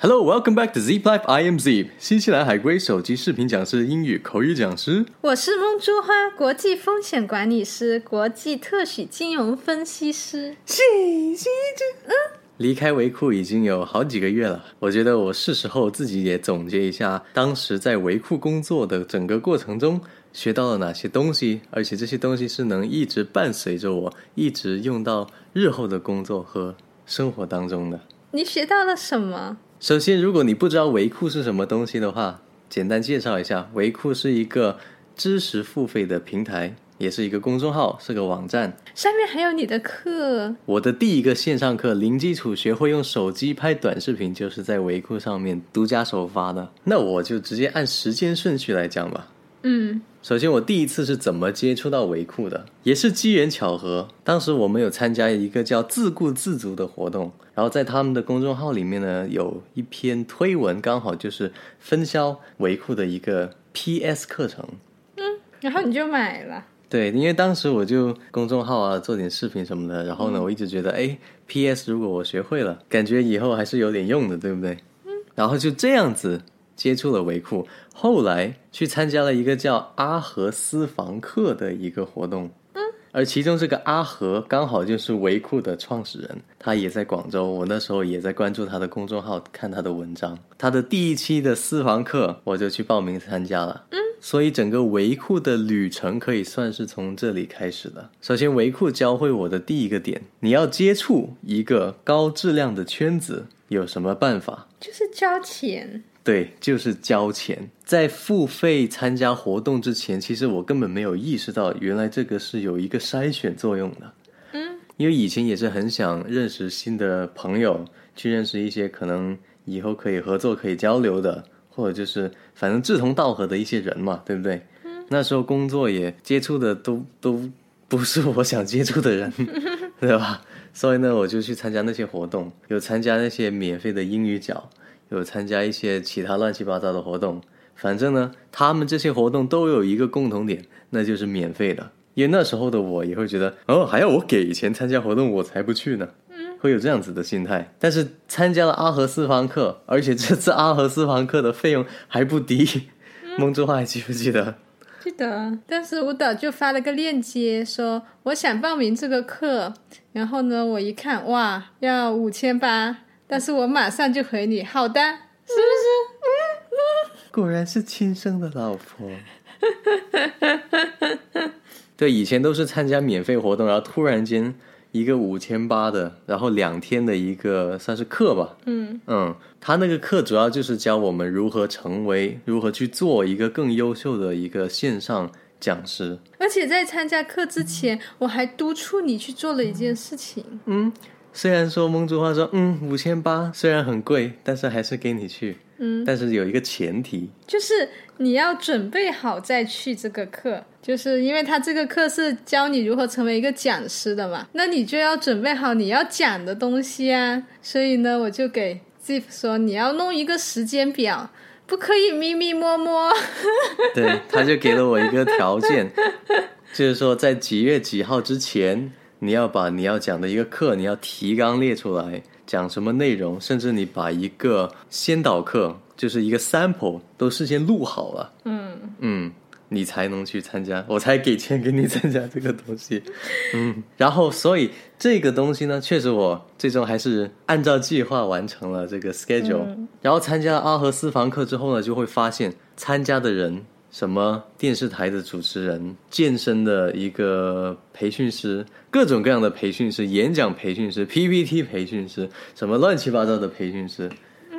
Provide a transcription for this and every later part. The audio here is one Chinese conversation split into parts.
Hello, welcome back to Zip Life. I am Zip，新西兰海归手机视频讲师、英语口语讲师。我是梦珠花，国际风险管理师，国际特许金融分析师。谢谢嗯，离开维库已经有好几个月了，我觉得我是时候自己也总结一下，当时在维库工作的整个过程中学到了哪些东西，而且这些东西是能一直伴随着我，一直用到日后的工作和生活当中的。你学到了什么？首先，如果你不知道维库是什么东西的话，简单介绍一下，维库是一个知识付费的平台，也是一个公众号，是个网站。上面还有你的课。我的第一个线上课《零基础学会用手机拍短视频》，就是在维库上面独家首发的。那我就直接按时间顺序来讲吧。嗯。首先，我第一次是怎么接触到维库的？也是机缘巧合。当时我们有参加一个叫“自顾自足”的活动，然后在他们的公众号里面呢，有一篇推文，刚好就是分销维库的一个 PS 课程。嗯，然后你就买了。对，因为当时我就公众号啊，做点视频什么的。然后呢，我一直觉得，哎，PS 如果我学会了，感觉以后还是有点用的，对不对？嗯。然后就这样子。接触了维库，后来去参加了一个叫阿和私房课的一个活动，嗯，而其中这个阿和刚好就是维库的创始人，他也在广州，我那时候也在关注他的公众号，看他的文章，他的第一期的私房课我就去报名参加了，嗯，所以整个维库的旅程可以算是从这里开始的。首先，维库教会我的第一个点，你要接触一个高质量的圈子，有什么办法？就是交钱。对，就是交钱。在付费参加活动之前，其实我根本没有意识到，原来这个是有一个筛选作用的。嗯，因为以前也是很想认识新的朋友，去认识一些可能以后可以合作、可以交流的，或者就是反正志同道合的一些人嘛，对不对？嗯，那时候工作也接触的都都不是我想接触的人，对吧？所以呢，我就去参加那些活动，有参加那些免费的英语角。有参加一些其他乱七八糟的活动，反正呢，他们这些活动都有一个共同点，那就是免费的。因为那时候的我也会觉得，哦，还要我给钱参加活动，我才不去呢。嗯，会有这样子的心态。但是参加了阿和私房课，而且这次阿和私房课的费用还不低。梦之花还记不记得？记得。但是舞蹈就发了个链接，说我想报名这个课，然后呢，我一看，哇，要五千八。但是我马上就回你，好的，是不是？果然是亲生的老婆。对，以前都是参加免费活动，然后突然间一个五千八的，然后两天的一个算是课吧。嗯嗯，他那个课主要就是教我们如何成为，如何去做一个更优秀的一个线上讲师。而且在参加课之前，我还督促你去做了一件事情。嗯。虽然说蒙珠话说，嗯，五千八虽然很贵，但是还是给你去。嗯，但是有一个前提，就是你要准备好再去这个课，就是因为他这个课是教你如何成为一个讲师的嘛，那你就要准备好你要讲的东西啊。所以呢，我就给 Zip 说，你要弄一个时间表，不可以咪咪摸摸。对，他就给了我一个条件，就是说在几月几号之前。你要把你要讲的一个课，你要提纲列出来，讲什么内容，甚至你把一个先导课，就是一个 sample 都事先录好了，嗯。嗯，你才能去参加，我才给钱给你参加这个东西，嗯，然后所以这个东西呢，确实我最终还是按照计划完成了这个 schedule，然后参加了阿和私房课之后呢，就会发现参加的人。什么电视台的主持人、健身的一个培训师、各种各样的培训师、演讲培训师、PPT 培训师，什么乱七八糟的培训师，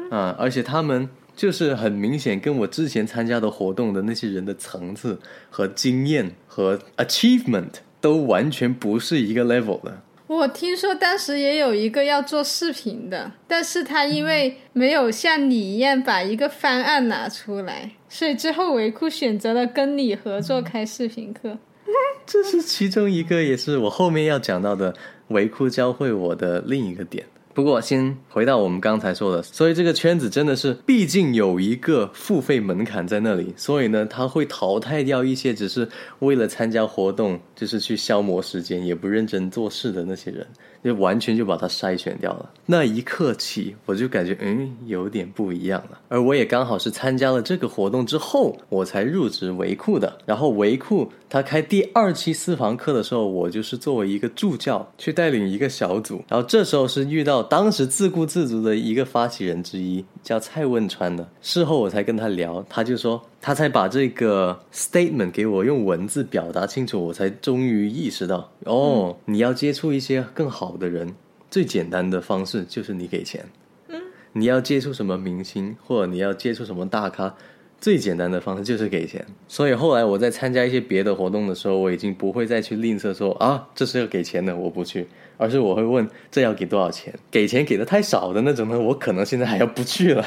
啊！而且他们就是很明显跟我之前参加的活动的那些人的层次和经验和 achievement 都完全不是一个 level 的。我听说当时也有一个要做视频的，但是他因为没有像你一样把一个方案拿出来，所以之后维库选择了跟你合作开视频课。这是其中一个，也是我后面要讲到的维库教会我的另一个点。不过，先回到我们刚才说的，所以这个圈子真的是，毕竟有一个付费门槛在那里，所以呢，他会淘汰掉一些只是为了参加活动，就是去消磨时间，也不认真做事的那些人。就完全就把它筛选掉了。那一刻起，我就感觉嗯有点不一样了。而我也刚好是参加了这个活动之后，我才入职维库的。然后维库他开第二期私房课的时候，我就是作为一个助教去带领一个小组。然后这时候是遇到当时自顾自足的一个发起人之一，叫蔡汶川的。事后我才跟他聊，他就说他才把这个 statement 给我用文字表达清楚，我才终于意识到哦，你要接触一些更好的人。最简单的方式就是你给钱。嗯，你要接触什么明星，或者你要接触什么大咖，最简单的方式就是给钱。所以后来我在参加一些别的活动的时候，我已经不会再去吝啬说啊，这是要给钱的，我不去，而是我会问这要给多少钱。给钱给的太少的那种呢，我可能现在还要不去了。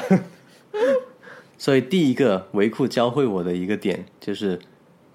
所以第一个维库教会我的一个点就是，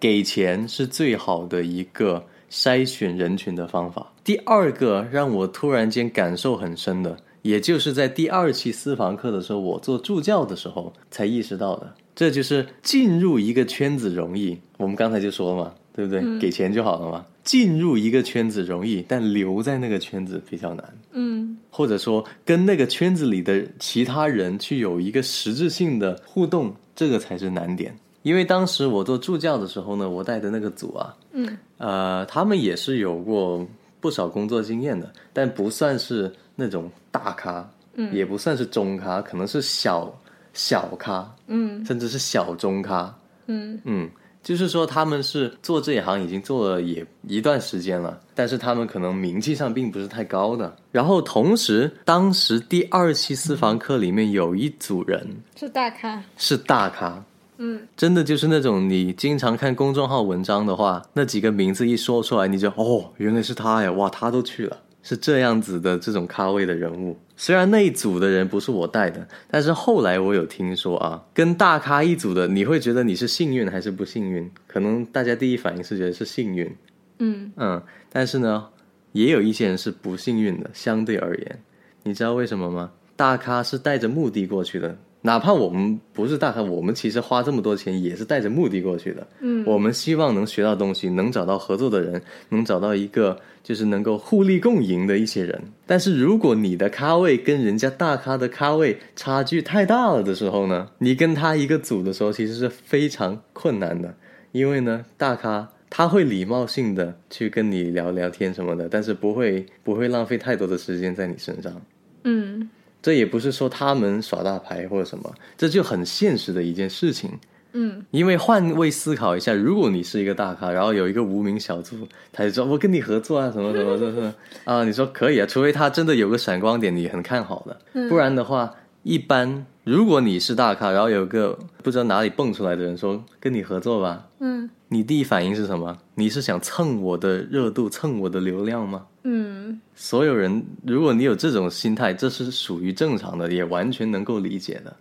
给钱是最好的一个。筛选人群的方法。第二个让我突然间感受很深的，也就是在第二期私房课的时候，我做助教的时候才意识到的，这就是进入一个圈子容易。我们刚才就说了嘛，对不对？给钱就好了嘛。进入一个圈子容易，但留在那个圈子比较难。嗯，或者说跟那个圈子里的其他人去有一个实质性的互动，这个才是难点。因为当时我做助教的时候呢，我带的那个组啊，嗯，呃，他们也是有过不少工作经验的，但不算是那种大咖，嗯，也不算是中咖，可能是小小咖，嗯，甚至是小中咖，嗯。嗯，就是说他们是做这一行已经做了也一段时间了，但是他们可能名气上并不是太高的。然后同时，当时第二期私房课里面有一组人是大咖，是大咖。嗯，真的就是那种你经常看公众号文章的话，那几个名字一说出来，你就哦，原来是他呀！哇，他都去了，是这样子的这种咖位的人物。虽然那一组的人不是我带的，但是后来我有听说啊，跟大咖一组的，你会觉得你是幸运还是不幸运？可能大家第一反应是觉得是幸运，嗯嗯，但是呢，也有一些人是不幸运的。相对而言，你知道为什么吗？大咖是带着目的过去的。哪怕我们不是大咖，我们其实花这么多钱也是带着目的过去的。嗯，我们希望能学到东西，能找到合作的人，能找到一个就是能够互利共赢的一些人。但是如果你的咖位跟人家大咖的咖位差距太大了的时候呢，你跟他一个组的时候其实是非常困难的，因为呢，大咖他会礼貌性的去跟你聊聊天什么的，但是不会不会浪费太多的时间在你身上。嗯。这也不是说他们耍大牌或者什么，这就很现实的一件事情。嗯，因为换位思考一下，如果你是一个大咖，然后有一个无名小卒，他就说我跟你合作啊，什么什么，是是 啊，你说可以啊，除非他真的有个闪光点，你很看好的，不然的话，一般如果你是大咖，然后有个不知道哪里蹦出来的人说跟你合作吧，嗯，你第一反应是什么？你是想蹭我的热度，蹭我的流量吗？嗯，所有人，如果你有这种心态，这是属于正常的，也完全能够理解的。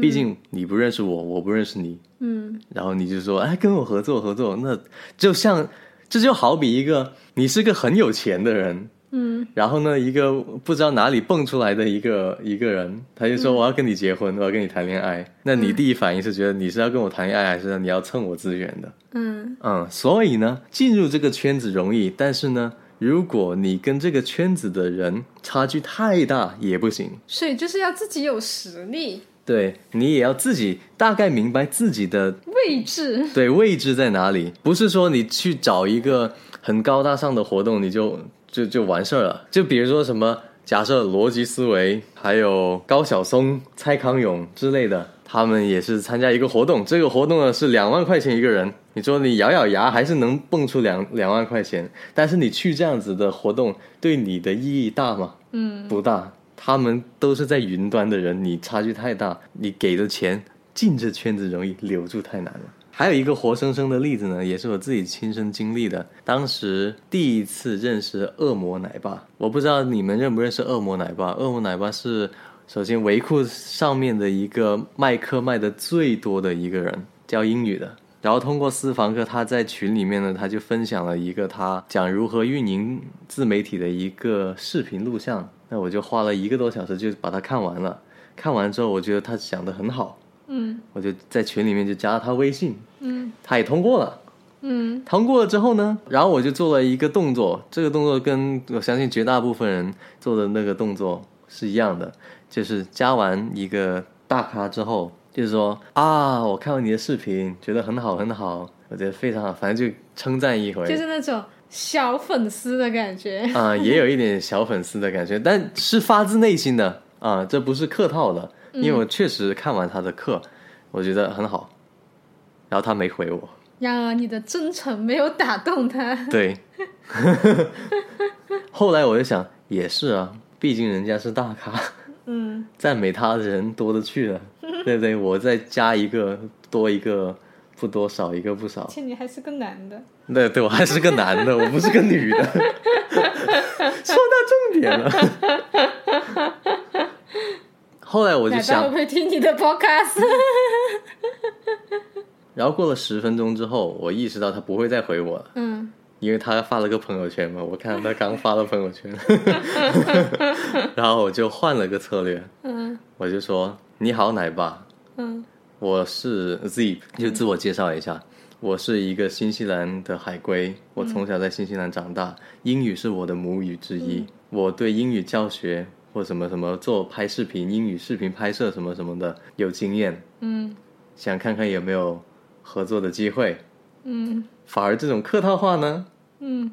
毕竟你不认识我，我不认识你，嗯，然后你就说，哎，跟我合作合作，那就像这就好比一个，你是个很有钱的人，嗯，然后呢，一个不知道哪里蹦出来的一个一个人，他就说我要跟你结婚，我要跟你谈恋爱，那你第一反应是觉得你是要跟我谈恋爱，还是你要蹭我资源的？嗯。嗯，所以呢，进入这个圈子容易，但是呢。如果你跟这个圈子的人差距太大也不行，所以就是要自己有实力，对你也要自己大概明白自己的位置，对位置在哪里，不是说你去找一个很高大上的活动你就就就完事儿了。就比如说什么，假设逻辑思维，还有高晓松、蔡康永之类的。他们也是参加一个活动，这个活动呢是两万块钱一个人。你说你咬咬牙还是能蹦出两两万块钱，但是你去这样子的活动对你的意义大吗？嗯，不大。他们都是在云端的人，你差距太大，你给的钱进这圈子容易留住太难了。还有一个活生生的例子呢，也是我自己亲身经历的。当时第一次认识恶魔奶爸，我不知道你们认不认识恶魔奶爸。恶魔奶爸是。首先，维库上面的一个卖课卖的最多的一个人教英语的，然后通过私房课，他在群里面呢，他就分享了一个他讲如何运营自媒体的一个视频录像。那我就花了一个多小时就把它看完了。看完之后，我觉得他讲的很好，嗯，我就在群里面就加了他微信，嗯，他也通过了。嗯。通过了之后呢，然后我就做了一个动作，这个动作跟我相信绝大部分人做的那个动作是一样的，就是加完一个大咖之后，就是说啊，我看到你的视频，觉得很好很好，我觉得非常好，反正就称赞一回，就是那种小粉丝的感觉。啊、也有一点小粉丝的感觉，但是发自内心的啊、这不是客套的，因为我确实看完他的课，我觉得很好，然后他没回我，然而你的真诚没有打动他。对，后来我就想，也是啊，毕竟人家是大咖，嗯。赞美他的人多的去了，对不对？我再加一个，多一个，不多少一个不少而，且你还是个男的。对对，我还是个男的，我不是个女的，说到重点了。后来我就想不，会听你的 podcast？然后过了十分钟之后，我意识到他不会再回我了，嗯因为他发了个朋友圈嘛，我看他刚发了朋友圈，然后我就换了个策略，嗯我就说：“你好，奶爸，嗯。我是 Zip，就自我介绍一下，我是一个新西兰的海归，我从小在新西兰长大，英语是我的母语之一，我对英语教学或什么什么做拍视频、英语视频拍摄什么什么的有经验，嗯。想看看有没有合作的机会。嗯。反而这种客套话呢，嗯。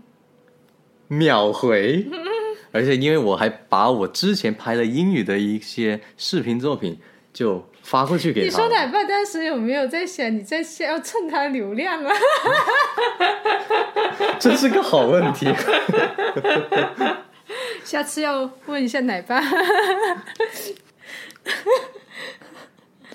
秒回，而且因为我还把我之前拍的英语的一些视频作品就发过去给你他你。说奶爸当时有没有在想你在要蹭他流量啊？这是个好问题。下次要问一下奶爸。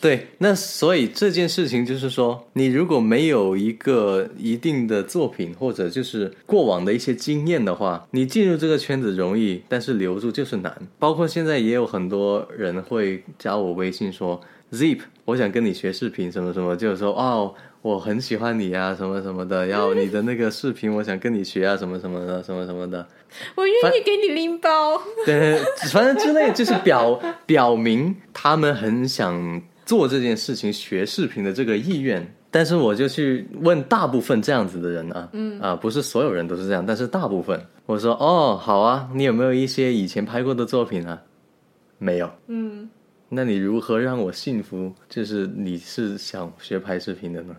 对，那所以这件事情就是说，你如果没有一个一定的作品或者就是过往的一些经验的话，你进入这个圈子容易，但是留住就是难。包括现在也有很多人会加我微信说，Zip，我想跟你学视频什么什么，就是说哦，我很喜欢你啊，什么什么的，要你的那个视频，我想跟你学啊，什么什么的，什么什么的。我愿意给你拎包。对，反正之类就是表表明他们很想做这件事情、学视频的这个意愿。但是我就去问大部分这样子的人啊，嗯啊，不是所有人都是这样，但是大部分，我说哦，好啊，你有没有一些以前拍过的作品啊？没有。嗯那你如何让我信服？就是你是想学拍视频的呢？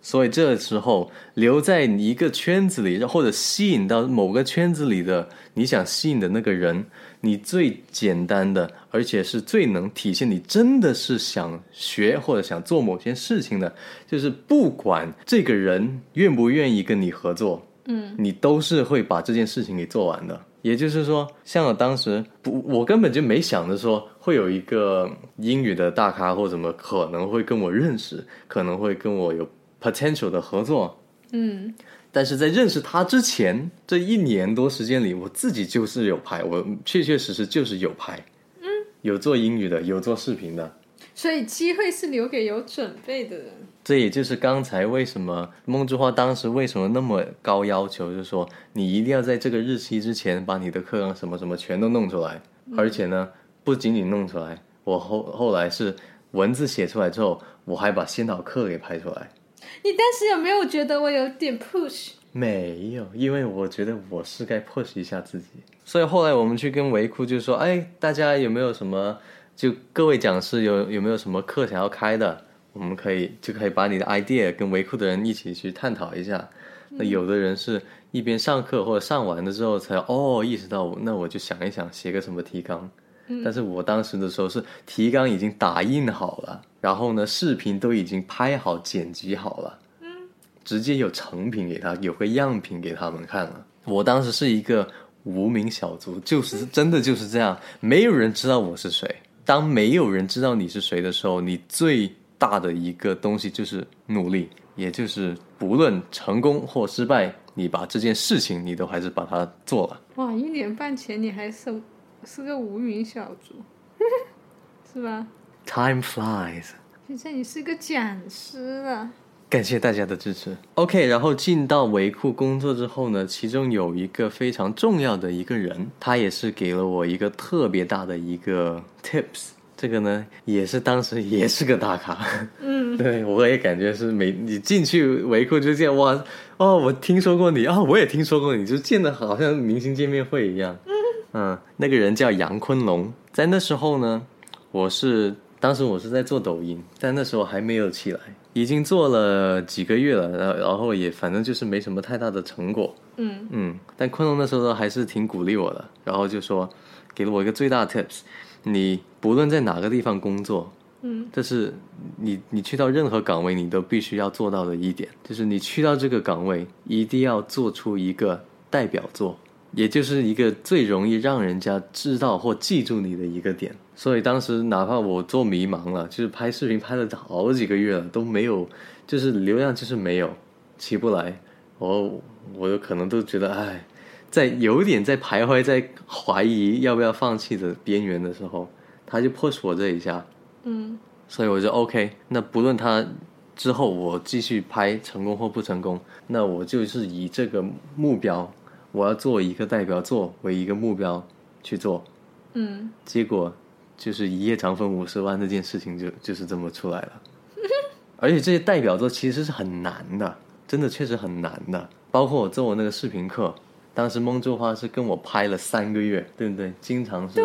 所以这时候留在一个圈子里，或者吸引到某个圈子里的你想吸引的那个人，你最简单的，而且是最能体现你真的是想学或者想做某件事情的，就是不管这个人愿不愿意跟你合作，嗯你都是会把这件事情给做完的。也就是说，像我当时不，我根本就没想着说会有一个英语的大咖或怎么可能会跟我认识，可能会跟我有 potential 的合作。嗯但是在认识他之前，这一年多时间里，我自己就是有拍，我确确实实就是有拍，嗯，有做英语的，有做视频的。所以机会是留给有准备的人。这也就是刚才为什么梦之花当时为什么那么高要求，就是说你一定要在这个日期之前把你的课纲什么什么全都弄出来，而且呢，不仅仅弄出来，我后后来是文字写出来之后，我还把先导课给拍出来。你当时有没有觉得我有点 push？没有，因为我觉得我是该 push 一下自己，所以后来我们去跟维库就说，哎，大家有没有什么，就各位讲师有有没有什么课想要开的，我们可以就可以把你的 idea 跟维库的人一起去探讨一下。那有的人是一边上课或者上完了之后才哦意识到，那我就想一想写个什么提纲。但是我当时的时候是提纲已经打印好了，然后呢视频都已经拍好剪辑好了。直接有成品给他，有个样品给他们看了。我当时是一个无名小卒，就是真的就是这样，没有人知道我是谁。当没有人知道你是谁的时候，你最大的一个东西就是努力，也就是不论成功或失败，你把这件事情你都还是把它做了。哇，一年半前你还是是个无名小卒，是吧？Time flies。现在你是个讲师了。感谢大家的支持。OK，然后进到维库工作之后呢，其中有一个非常重要的一个人，他也是给了我一个特别大的一个 tips，这个呢也是当时也是个大咖，嗯，对我也感觉是每你进去维库就见哇哦，我听说过你啊、我也听说过你，就见的好像明星见面会一样。嗯那个人叫杨坤龙，在那时候呢，我是当时我是在做抖音，但那时候还没有起来，已经做了几个月了，然后然后也反正就是没什么太大的成果。嗯。嗯，但坤龙那时候还是挺鼓励我的，然后就说给了我一个最大的 tips，你不论在哪个地方工作，嗯，这是你你去到任何岗位你都必须要做到的一点，就是你去到这个岗位一定要做出一个代表作，也就是一个最容易让人家知道或记住你的一个点。所以当时哪怕我做迷茫了，就是拍视频拍了好几个月了都没有，就是流量就是没有起不来，我我有可能都觉得哎。在有点在徘徊，在怀疑要不要放弃的边缘的时候，他就 push 我这一下，嗯所以我就 OK。那不论他之后我继续拍成功或不成功，那我就是以这个目标，我要做一个代表作为一个目标去做。嗯结果就是一夜涨粉五十万这件事情就就是这么出来了。而且这些代表作其实是很难的，真的确实很难的。包括我做我那个视频课，当时梦之花是跟我拍了三个月，对不对？经常是对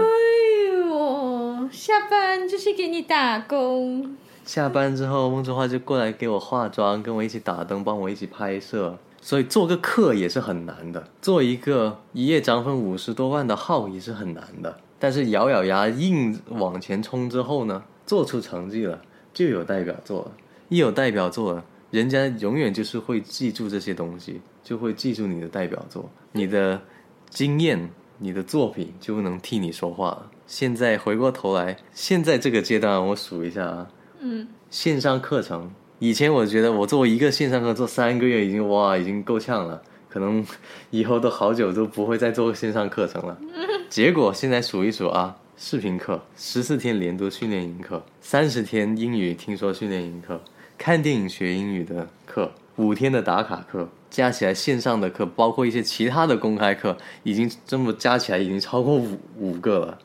哦，下班就是给你打工。下班之后，梦之花就过来给我化妆，跟我一起打灯，帮我一起拍摄。所以做个课也是很难的，做一个一夜涨粉五十多万的号也是很难的。但是咬咬牙硬往前冲之后呢，做出成绩了，就有代表作了。一有代表作了，人家永远就是会记住这些东西，就会记住你的代表作，你的经验、你的作品就能替你说话。现在回过头来，现在这个阶段，我数一下啊，嗯线上课程，以前我觉得我做一个线上课做三个月已经哇已经够呛了，可能以后都好久都不会再做线上课程了。结果现在数一数啊，视频课十四天连读训练营课，三十天英语听说训练营课，看电影学英语的课，五天的打卡课，加起来线上的课，包括一些其他的公开课，已经这么加起来已经超过五五个了。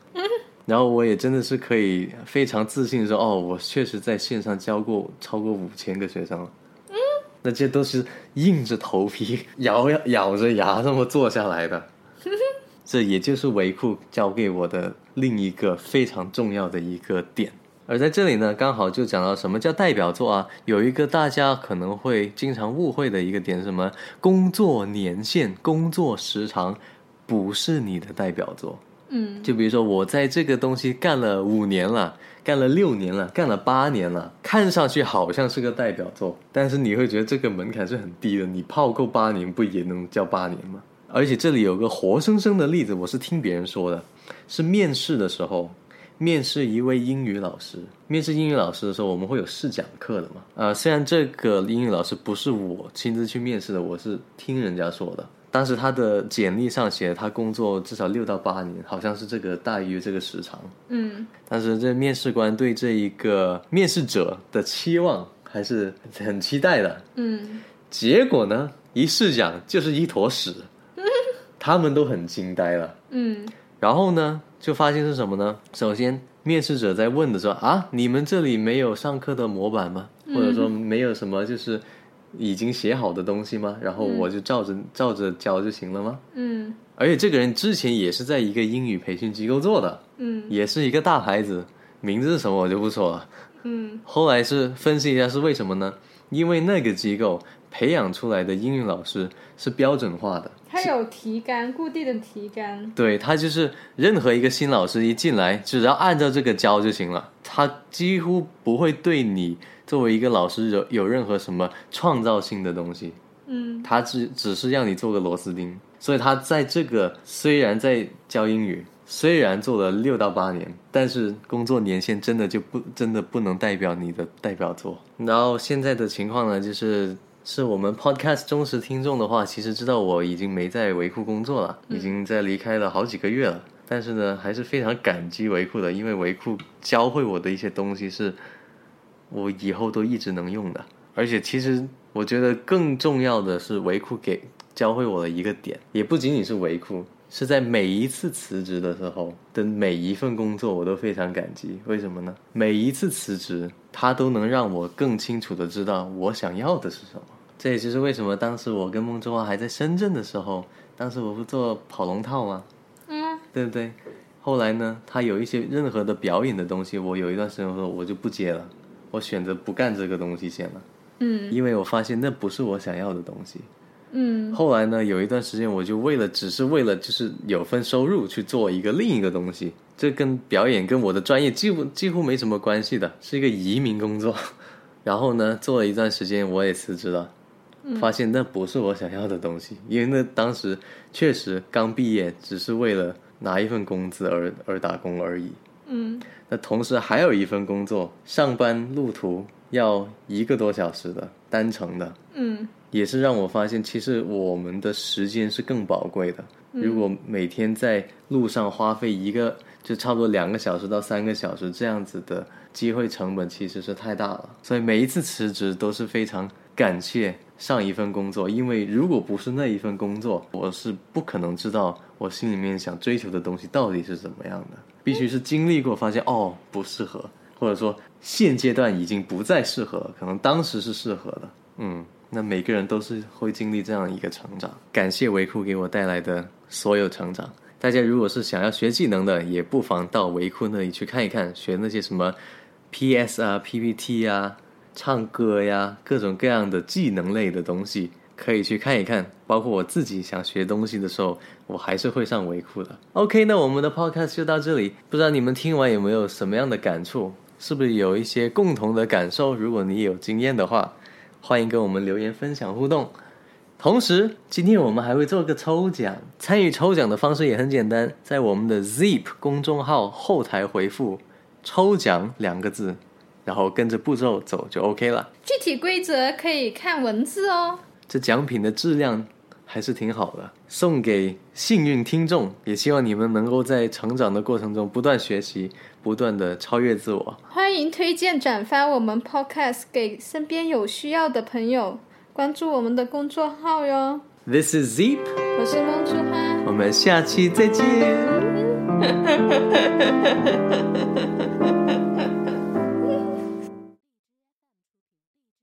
然后我也真的是可以非常自信地说，哦，我确实在线上教过超过五千个学生了。嗯，那这都是硬着头皮、咬咬咬着牙这么做下来的。这也就是维库教给我的另一个非常重要的一个点。而在这里呢，刚好就讲到什么叫代表作啊？有一个大家可能会经常误会的一个点是什么？工作年限、工作时长不是你的代表作。嗯就比如说，我在这个东西干了五年了，干了六年了，干了八年了，看上去好像是个代表作，但是你会觉得这个门槛是很低的。你泡够八年，不也能叫八年吗？而且这里有个活生生的例子，我是听别人说的，是面试的时候，面试一位英语老师。面试英语老师的时候，我们会有试讲课的嘛？呃，虽然这个英语老师不是我亲自去面试的，我是听人家说的。当时他的简历上写他工作至少六到八年，好像是这个大约这个时长。嗯但是这面试官对这一个面试者的期望还是很期待的。嗯结果呢，一试讲就是一坨屎，他们都很惊呆了。嗯然后呢，就发现是什么呢？首先，面试者在问的时候啊，你们这里没有上课的模板吗？或者说没有什么就是已经写好的东西吗？然后我就照着照着教就行了吗？嗯而且这个人之前也是在一个英语培训机构做的，嗯也是一个大牌子，名字是什么我就不说了。嗯后来是分析一下是为什么呢？因为那个机构培养出来的英语老师是标准化的，他有提纲，固定的提纲。对他就是任何一个新老师一进来，只要按照这个教就行了，他几乎不会对你作为一个老师有有任何什么创造性的东西，嗯他只只是让你做个螺丝钉。所以他在这个虽然在教英语，虽然做了六到八年，但是工作年限真的就不真的不能代表你的代表作。然后现在的情况呢，就是是我们 podcast 忠实听众的话，其实知道我已经没在维库工作了，已经在离开了好几个月了。但是呢，还是非常感激维库的，因为维库教会我的一些东西是我以后都一直能用的。而且其实我觉得更重要的是维库给教会我的一个点，也不仅仅是维库，是在每一次辞职的时候的每一份工作，我都非常感激。为什么呢？每一次辞职，他都能让我更清楚的知道我想要的是什么。这也就是为什么当时我跟孟之华还在深圳的时候，当时我不做跑龙套吗？嗯，对不对？后来呢，他有一些任何的表演的东西，我有一段时间说我就不接了，我选择不干这个东西先了。嗯因为我发现那不是我想要的东西。嗯后来呢，有一段时间我就为了只是为了就是有份收入去做一个另一个东西，这跟表演跟我的专业几乎几乎没什么关系的，是一个移民工作。然后呢，做了一段时间我也辞职了，发现那不是我想要的东西，因为那当时确实刚毕业，只是为了拿一份工资而而打工而已。嗯那同时还有一份工作，上班路途要一个多小时的单程的，嗯也是让我发现，其实我们的时间是更宝贵的。如果每天在路上花费一个，就差不多两个小时到三个小时这样子的机会成本，其实是太大了。所以每一次辞职都是非常感谢上一份工作，因为如果不是那一份工作，我是不可能知道我心里面想追求的东西到底是怎么样的。必须是经历过，发现哦不适合，或者说现阶段已经不再适合，可能当时是适合的。嗯，那每个人都是会经历这样一个成长。感谢维库给我带来的所有成长。大家如果是想要学技能的，也不妨到维库那里去看一看，学那些什么 PS 啊、PPT 啊、唱歌呀，各种各样的技能类的东西，可以去看一看。包括我自己想学东西的时候，我还是会上维库的。OK，那我们的 Podcast 就到这里，不知道你们听完有没有什么样的感触？是不是有一些共同的感受？如果你有经验的话，欢迎跟我们留言分享互动。同时，今天我们还会做个抽奖，参与抽奖的方式也很简单，在我们的 Zip 公众号后台回复“抽奖”两个字，然后跟着步骤走就 OK 了。具体规则可以看文字哦。这奖品的质量还是挺好的，送给幸运听众。也希望你们能够在成长的过程中不断学习，不断的超越自我。欢迎推荐转发我们 Podcast 给身边有需要的朋友，关注我们的公众号哟。This is Zip，我是梦竹花。我们下期再见。